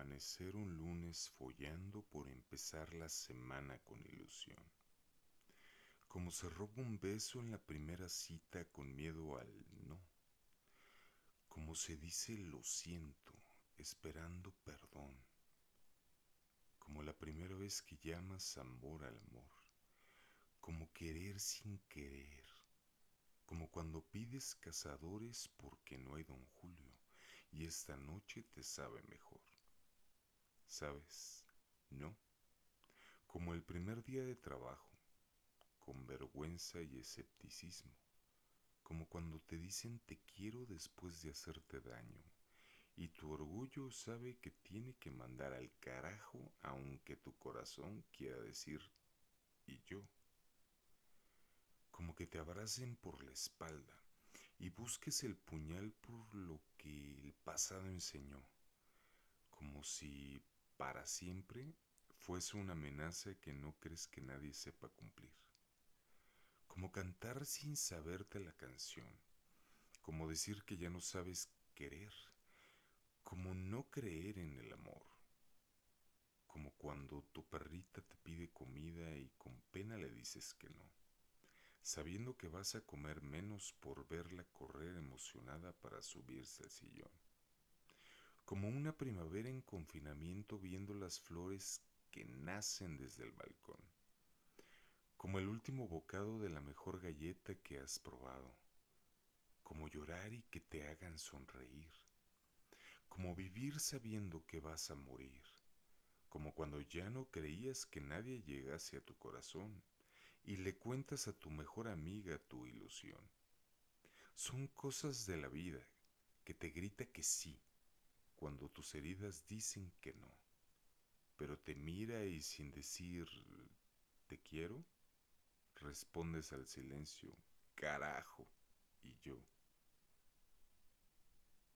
amanecer un lunes follando por empezar la semana con ilusión. Como se roba un beso en la primera cita con miedo al no. Como se dice lo siento, esperando perdón. Como la primera vez que llamas amor al amor. Como querer sin querer. Como cuando pides cazadores porque no hay don Julio y esta noche te sabe mejor. ¿Sabes? ¿No? Como el primer día de trabajo, con vergüenza y escepticismo, como cuando te dicen te quiero después de hacerte daño, y tu orgullo sabe que tiene que mandar al carajo aunque tu corazón quiera decir y yo. Como que te abracen por la espalda y busques el puñal por lo que el pasado enseñó, como si para siempre fuese una amenaza que no crees que nadie sepa cumplir, como cantar sin saberte la canción, como decir que ya no sabes querer, como no creer en el amor, como cuando tu perrita te pide comida y con pena le dices que no sabiendo que vas a comer menos por verla correr emocionada para subirse al sillón. Como una primavera en confinamiento viendo las flores que nacen desde el balcón. Como el último bocado de la mejor galleta que has probado. Como llorar y que te hagan sonreír. Como vivir sabiendo que vas a morir. Como cuando ya no creías que nadie llegase a tu corazón y le cuentas a tu mejor amiga tu ilusión. Son cosas de la vida que te grita que sí cuando tus heridas dicen que no, pero te mira y sin decir te quiero, respondes al silencio, carajo, y yo.